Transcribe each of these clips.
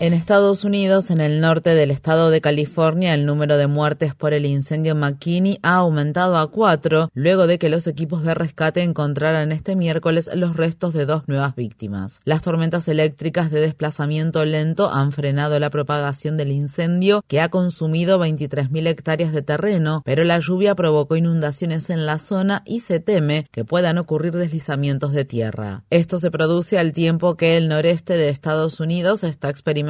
En Estados Unidos, en el norte del estado de California, el número de muertes por el incendio McKinney ha aumentado a cuatro, luego de que los equipos de rescate encontraran este miércoles los restos de dos nuevas víctimas. Las tormentas eléctricas de desplazamiento lento han frenado la propagación del incendio, que ha consumido 23.000 hectáreas de terreno, pero la lluvia provocó inundaciones en la zona y se teme que puedan ocurrir deslizamientos de tierra. Esto se produce al tiempo que el noreste de Estados Unidos está experimentando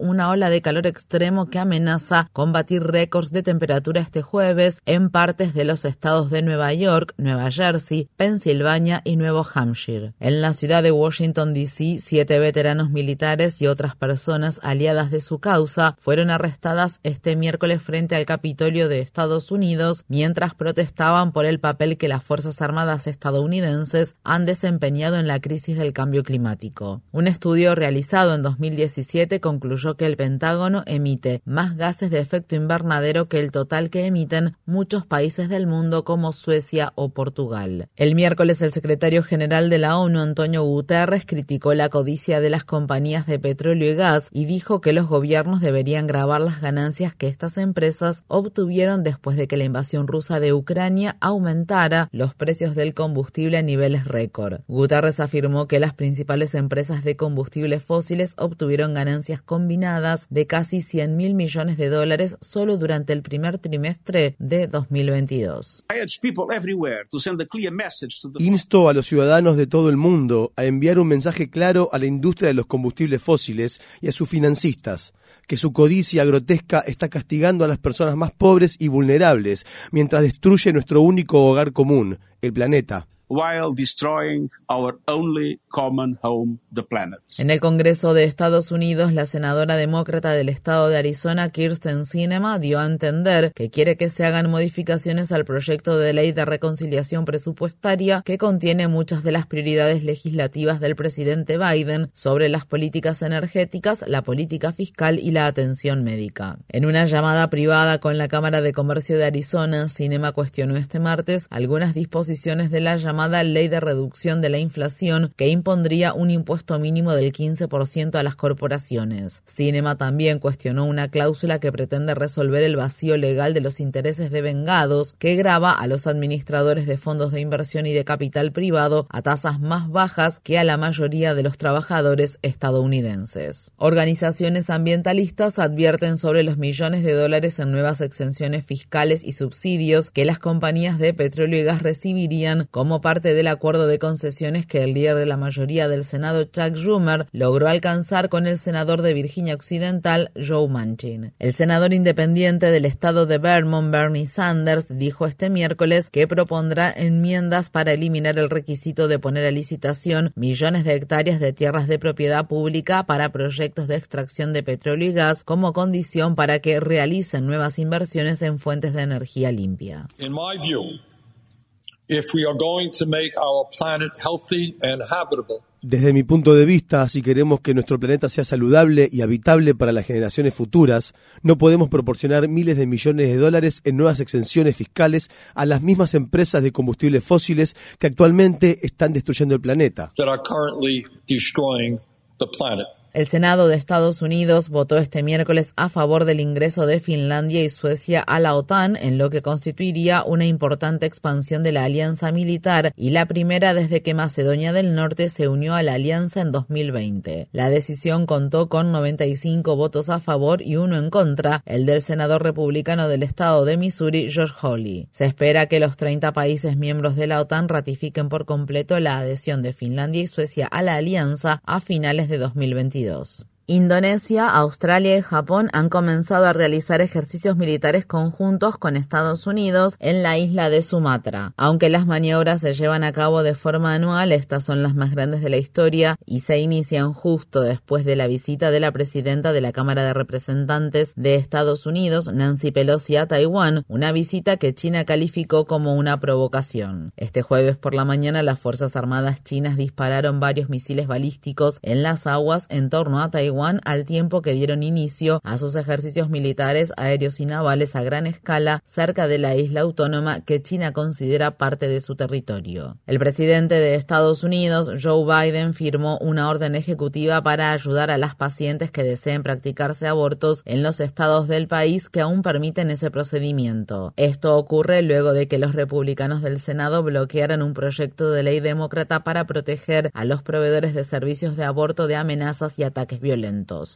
una ola de calor extremo que amenaza combatir récords de temperatura este jueves en partes de los estados de Nueva York, Nueva Jersey, Pensilvania y Nuevo Hampshire. En la ciudad de Washington, D.C., siete veteranos militares y otras personas aliadas de su causa fueron arrestadas este miércoles frente al Capitolio de Estados Unidos mientras protestaban por el papel que las Fuerzas Armadas estadounidenses han desempeñado en la crisis del cambio climático. Un estudio realizado en 2017 concluyó que el Pentágono emite más gases de efecto invernadero que el total que emiten muchos países del mundo como Suecia o Portugal. El miércoles el secretario general de la ONU, Antonio Guterres, criticó la codicia de las compañías de petróleo y gas y dijo que los gobiernos deberían grabar las ganancias que estas empresas obtuvieron después de que la invasión rusa de Ucrania aumentara los precios del combustible a niveles récord. Guterres afirmó que las principales empresas de combustibles fósiles obtuvieron ganancias combinadas de casi 100 mil millones de dólares solo durante el primer trimestre de 2022. Insto a los ciudadanos de todo el mundo a enviar un mensaje claro a la industria de los combustibles fósiles y a sus financistas que su codicia grotesca está castigando a las personas más pobres y vulnerables mientras destruye nuestro único hogar común, el planeta while destroying our only common home, the planet. En el Congreso de Estados Unidos, la senadora demócrata del estado de Arizona, Kirsten Sinema, dio a entender que quiere que se hagan modificaciones al proyecto de ley de reconciliación presupuestaria que contiene muchas de las prioridades legislativas del presidente Biden sobre las políticas energéticas, la política fiscal y la atención médica. En una llamada privada con la Cámara de Comercio de Arizona, Sinema cuestionó este martes algunas disposiciones de la llamada llamada Ley de Reducción de la Inflación, que impondría un impuesto mínimo del 15% a las corporaciones. Cinema también cuestionó una cláusula que pretende resolver el vacío legal de los intereses de vengados, que grava a los administradores de fondos de inversión y de capital privado a tasas más bajas que a la mayoría de los trabajadores estadounidenses. Organizaciones ambientalistas advierten sobre los millones de dólares en nuevas exenciones fiscales y subsidios que las compañías de petróleo y gas recibirían como parte del acuerdo de concesiones que el líder de la mayoría del Senado, Chuck Schumer, logró alcanzar con el senador de Virginia Occidental, Joe Manchin. El senador independiente del estado de Vermont, Bernie Sanders, dijo este miércoles que propondrá enmiendas para eliminar el requisito de poner a licitación millones de hectáreas de tierras de propiedad pública para proyectos de extracción de petróleo y gas como condición para que realicen nuevas inversiones en fuentes de energía limpia. Desde mi punto de vista, si queremos que nuestro planeta sea saludable y habitable para las generaciones futuras, no podemos proporcionar miles de millones de dólares en nuevas exenciones fiscales a las mismas empresas de combustibles fósiles que actualmente están destruyendo el planeta. El Senado de Estados Unidos votó este miércoles a favor del ingreso de Finlandia y Suecia a la OTAN, en lo que constituiría una importante expansión de la alianza militar y la primera desde que Macedonia del Norte se unió a la alianza en 2020. La decisión contó con 95 votos a favor y uno en contra, el del senador republicano del estado de Missouri, George Hawley. Se espera que los 30 países miembros de la OTAN ratifiquen por completo la adhesión de Finlandia y Suecia a la alianza a finales de 2022. else. Indonesia, Australia y Japón han comenzado a realizar ejercicios militares conjuntos con Estados Unidos en la isla de Sumatra. Aunque las maniobras se llevan a cabo de forma anual, estas son las más grandes de la historia y se inician justo después de la visita de la presidenta de la Cámara de Representantes de Estados Unidos, Nancy Pelosi, a Taiwán, una visita que China calificó como una provocación. Este jueves por la mañana las Fuerzas Armadas chinas dispararon varios misiles balísticos en las aguas en torno a Taiwán al tiempo que dieron inicio a sus ejercicios militares aéreos y navales a gran escala cerca de la isla autónoma que China considera parte de su territorio. El presidente de Estados Unidos, Joe Biden, firmó una orden ejecutiva para ayudar a las pacientes que deseen practicarse abortos en los estados del país que aún permiten ese procedimiento. Esto ocurre luego de que los republicanos del Senado bloquearan un proyecto de ley demócrata para proteger a los proveedores de servicios de aborto de amenazas y ataques violentos.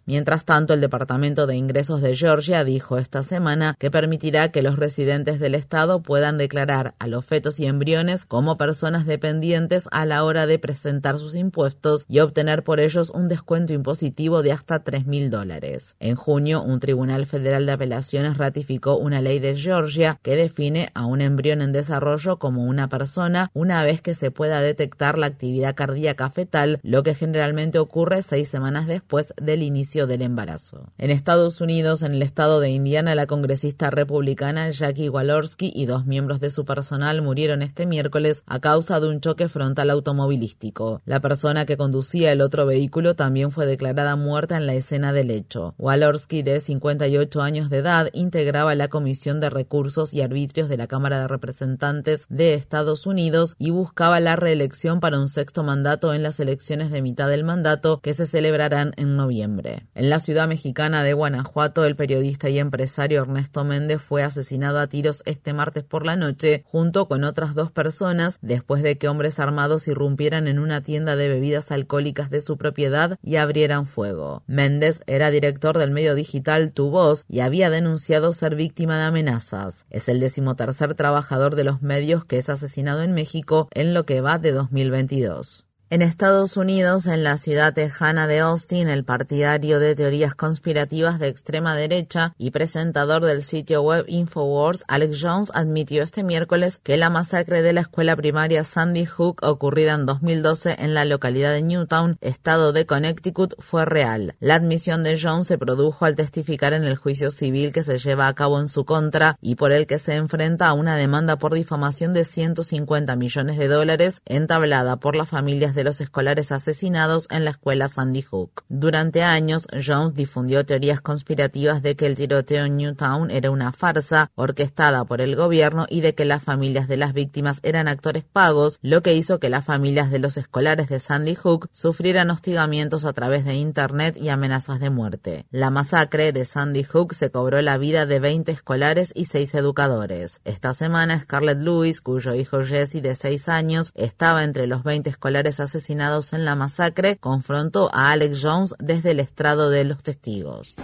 Mientras tanto, el Departamento de Ingresos de Georgia dijo esta semana que permitirá que los residentes del estado puedan declarar a los fetos y embriones como personas dependientes a la hora de presentar sus impuestos y obtener por ellos un descuento impositivo de hasta 3 mil dólares. En junio, un tribunal federal de apelaciones ratificó una ley de Georgia que define a un embrión en desarrollo como una persona una vez que se pueda detectar la actividad cardíaca fetal, lo que generalmente ocurre seis semanas después del inicio del embarazo. En Estados Unidos, en el estado de Indiana, la congresista republicana Jackie Walorski y dos miembros de su personal murieron este miércoles a causa de un choque frontal automovilístico. La persona que conducía el otro vehículo también fue declarada muerta en la escena del hecho. Walorski, de 58 años de edad, integraba la Comisión de Recursos y Arbitrios de la Cámara de Representantes de Estados Unidos y buscaba la reelección para un sexto mandato en las elecciones de mitad del mandato que se celebrarán en noviembre. En la ciudad mexicana de Guanajuato, el periodista y empresario Ernesto Méndez fue asesinado a tiros este martes por la noche, junto con otras dos personas, después de que hombres armados irrumpieran en una tienda de bebidas alcohólicas de su propiedad y abrieran fuego. Méndez era director del medio digital Tu Voz y había denunciado ser víctima de amenazas. Es el decimotercer trabajador de los medios que es asesinado en México en lo que va de 2022. En Estados Unidos, en la ciudad tejana de Austin, el partidario de teorías conspirativas de extrema derecha y presentador del sitio web Infowars, Alex Jones, admitió este miércoles que la masacre de la escuela primaria Sandy Hook ocurrida en 2012 en la localidad de Newtown, estado de Connecticut, fue real. La admisión de Jones se produjo al testificar en el juicio civil que se lleva a cabo en su contra y por el que se enfrenta a una demanda por difamación de 150 millones de dólares entablada por las familias de los escolares asesinados en la escuela Sandy Hook. Durante años, Jones difundió teorías conspirativas de que el tiroteo en Newtown era una farsa orquestada por el gobierno y de que las familias de las víctimas eran actores pagos, lo que hizo que las familias de los escolares de Sandy Hook sufrieran hostigamientos a través de Internet y amenazas de muerte. La masacre de Sandy Hook se cobró la vida de 20 escolares y 6 educadores. Esta semana, Scarlett Lewis, cuyo hijo Jesse de 6 años estaba entre los 20 escolares asesinados, asesinados en la masacre, confrontó a Alex Jones desde el estrado de los testigos.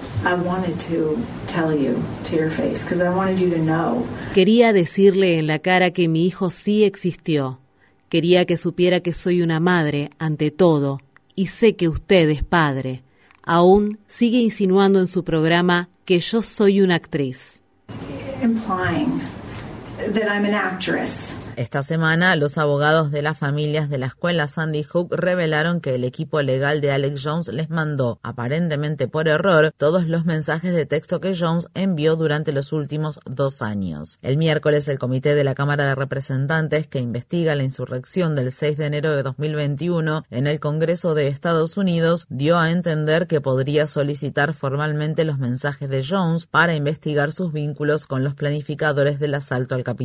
Quería decirle en la cara que mi hijo sí existió. Quería que supiera que soy una madre ante todo y sé que usted es padre. Aún sigue insinuando en su programa que yo soy una actriz. Esta semana, los abogados de las familias de la escuela Sandy Hook revelaron que el equipo legal de Alex Jones les mandó, aparentemente por error, todos los mensajes de texto que Jones envió durante los últimos dos años. El miércoles, el comité de la Cámara de Representantes que investiga la insurrección del 6 de enero de 2021 en el Congreso de Estados Unidos dio a entender que podría solicitar formalmente los mensajes de Jones para investigar sus vínculos con los planificadores del asalto al Capitolio.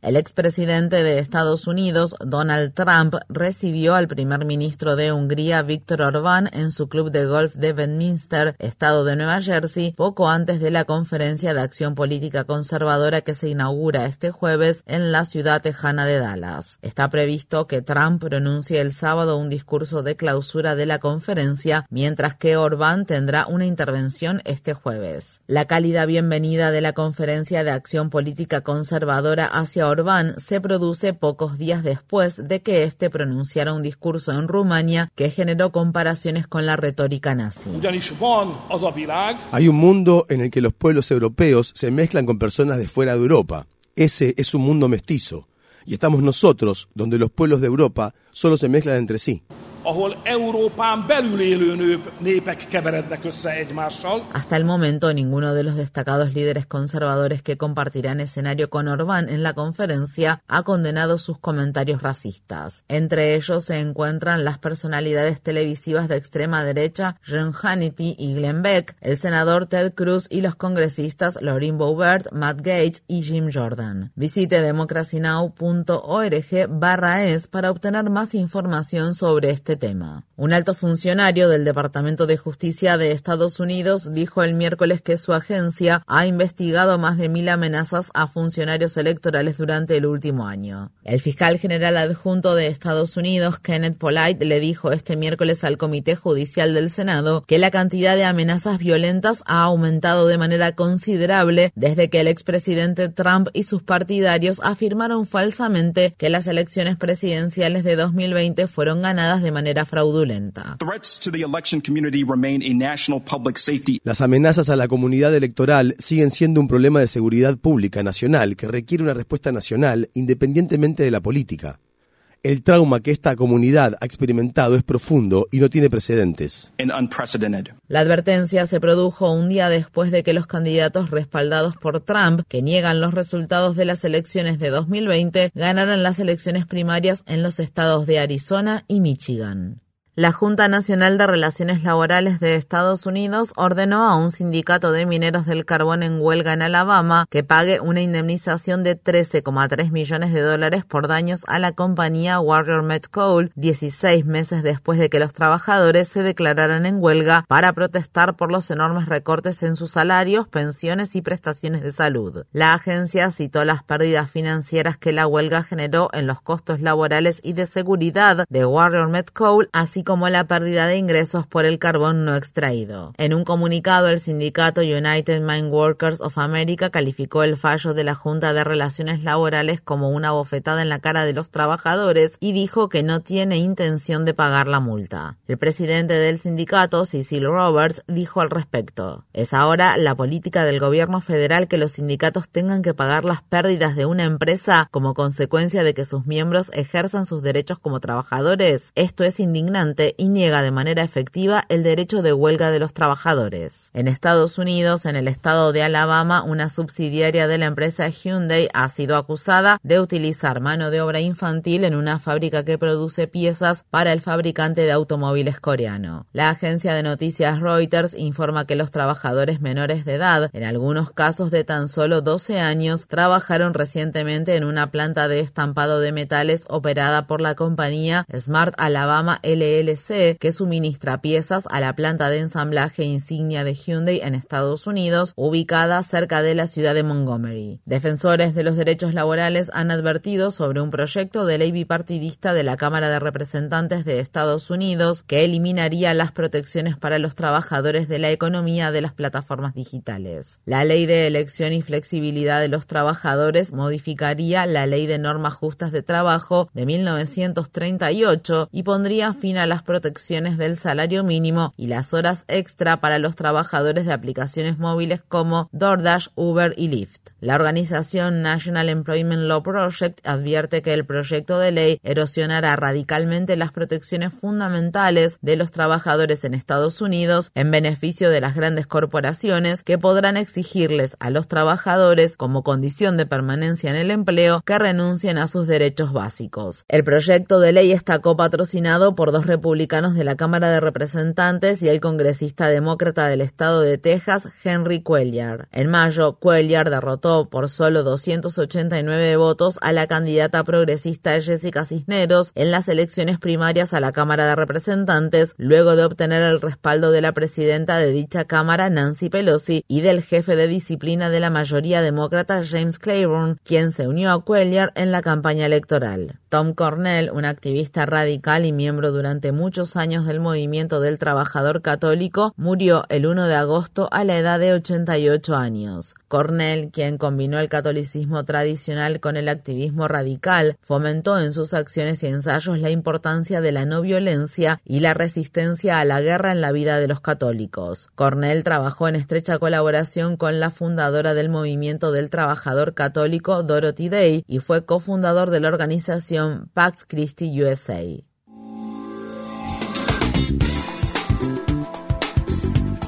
El expresidente de Estados Unidos, Donald Trump, recibió al primer ministro de Hungría, Víctor Orbán, en su club de golf de Bedminster, estado de Nueva Jersey, poco antes de la conferencia de acción política conservadora que se inaugura este jueves en la ciudad tejana de Dallas. Está previsto que Trump pronuncie el sábado un discurso de clausura de la conferencia, mientras que Orbán tendrá una intervención este jueves. La cálida bienvenida de la conferencia de acción política conservadora hacia Orbán se se produce pocos días después de que éste pronunciara un discurso en Rumania que generó comparaciones con la retórica nazi. Hay un mundo en el que los pueblos europeos se mezclan con personas de fuera de Europa. Ese es un mundo mestizo. Y estamos nosotros, donde los pueblos de Europa solo se mezclan entre sí. Hasta el momento, ninguno de los destacados líderes conservadores que compartirán escenario con Orbán en la conferencia ha condenado sus comentarios racistas. Entre ellos se encuentran las personalidades televisivas de extrema derecha Jen Hannity y Glenn Beck, el senador Ted Cruz y los congresistas Lauren Boebert, Matt Gates y Jim Jordan. Visite democracynow.org barra es para obtener más información sobre este este tema. Un alto funcionario del Departamento de Justicia de Estados Unidos dijo el miércoles que su agencia ha investigado más de mil amenazas a funcionarios electorales durante el último año. El fiscal general adjunto de Estados Unidos, Kenneth Polite, le dijo este miércoles al Comité Judicial del Senado que la cantidad de amenazas violentas ha aumentado de manera considerable desde que el expresidente Trump y sus partidarios afirmaron falsamente que las elecciones presidenciales de 2020 fueron ganadas de manera manera fraudulenta. Las amenazas a la comunidad electoral siguen siendo un problema de seguridad pública nacional que requiere una respuesta nacional independientemente de la política. El trauma que esta comunidad ha experimentado es profundo y no tiene precedentes. La advertencia se produjo un día después de que los candidatos respaldados por Trump, que niegan los resultados de las elecciones de 2020, ganaran las elecciones primarias en los estados de Arizona y Michigan. La Junta Nacional de Relaciones Laborales de Estados Unidos ordenó a un sindicato de mineros del carbón en huelga en Alabama que pague una indemnización de 13,3 millones de dólares por daños a la compañía Warrior Met Coal 16 meses después de que los trabajadores se declararan en huelga para protestar por los enormes recortes en sus salarios, pensiones y prestaciones de salud. La agencia citó las pérdidas financieras que la huelga generó en los costos laborales y de seguridad de Warrior Met Coal, así como la pérdida de ingresos por el carbón no extraído. En un comunicado, el sindicato United Mine Workers of America calificó el fallo de la Junta de Relaciones Laborales como una bofetada en la cara de los trabajadores y dijo que no tiene intención de pagar la multa. El presidente del sindicato, Cecil Roberts, dijo al respecto, es ahora la política del gobierno federal que los sindicatos tengan que pagar las pérdidas de una empresa como consecuencia de que sus miembros ejerzan sus derechos como trabajadores. Esto es indignante y niega de manera efectiva el derecho de huelga de los trabajadores. En Estados Unidos, en el estado de Alabama, una subsidiaria de la empresa Hyundai ha sido acusada de utilizar mano de obra infantil en una fábrica que produce piezas para el fabricante de automóviles coreano. La agencia de noticias Reuters informa que los trabajadores menores de edad, en algunos casos de tan solo 12 años, trabajaron recientemente en una planta de estampado de metales operada por la compañía Smart Alabama LL que suministra piezas a la planta de ensamblaje insignia de Hyundai en Estados Unidos, ubicada cerca de la ciudad de Montgomery. Defensores de los derechos laborales han advertido sobre un proyecto de ley bipartidista de la Cámara de Representantes de Estados Unidos que eliminaría las protecciones para los trabajadores de la economía de las plataformas digitales. La ley de elección y flexibilidad de los trabajadores modificaría la ley de normas justas de trabajo de 1938 y pondría fin a las protecciones del salario mínimo y las horas extra para los trabajadores de aplicaciones móviles como DoorDash, Uber y Lyft. La organización National Employment Law Project advierte que el proyecto de ley erosionará radicalmente las protecciones fundamentales de los trabajadores en Estados Unidos en beneficio de las grandes corporaciones que podrán exigirles a los trabajadores como condición de permanencia en el empleo que renuncien a sus derechos básicos. El proyecto de ley está copatrocinado por dos de la Cámara de Representantes y el congresista demócrata del estado de Texas, Henry Cuellar. En mayo, Cuellar derrotó por solo 289 votos a la candidata progresista Jessica Cisneros en las elecciones primarias a la Cámara de Representantes, luego de obtener el respaldo de la presidenta de dicha Cámara, Nancy Pelosi, y del jefe de disciplina de la mayoría demócrata, James Claiborne, quien se unió a Cuellar en la campaña electoral. Tom Cornell, un activista radical y miembro durante muchos años del movimiento del trabajador católico, murió el 1 de agosto a la edad de 88 años. Cornell, quien combinó el catolicismo tradicional con el activismo radical, fomentó en sus acciones y ensayos la importancia de la no violencia y la resistencia a la guerra en la vida de los católicos. Cornell trabajó en estrecha colaboración con la fundadora del movimiento del trabajador católico, Dorothy Day, y fue cofundador de la organización Pax Christi USA.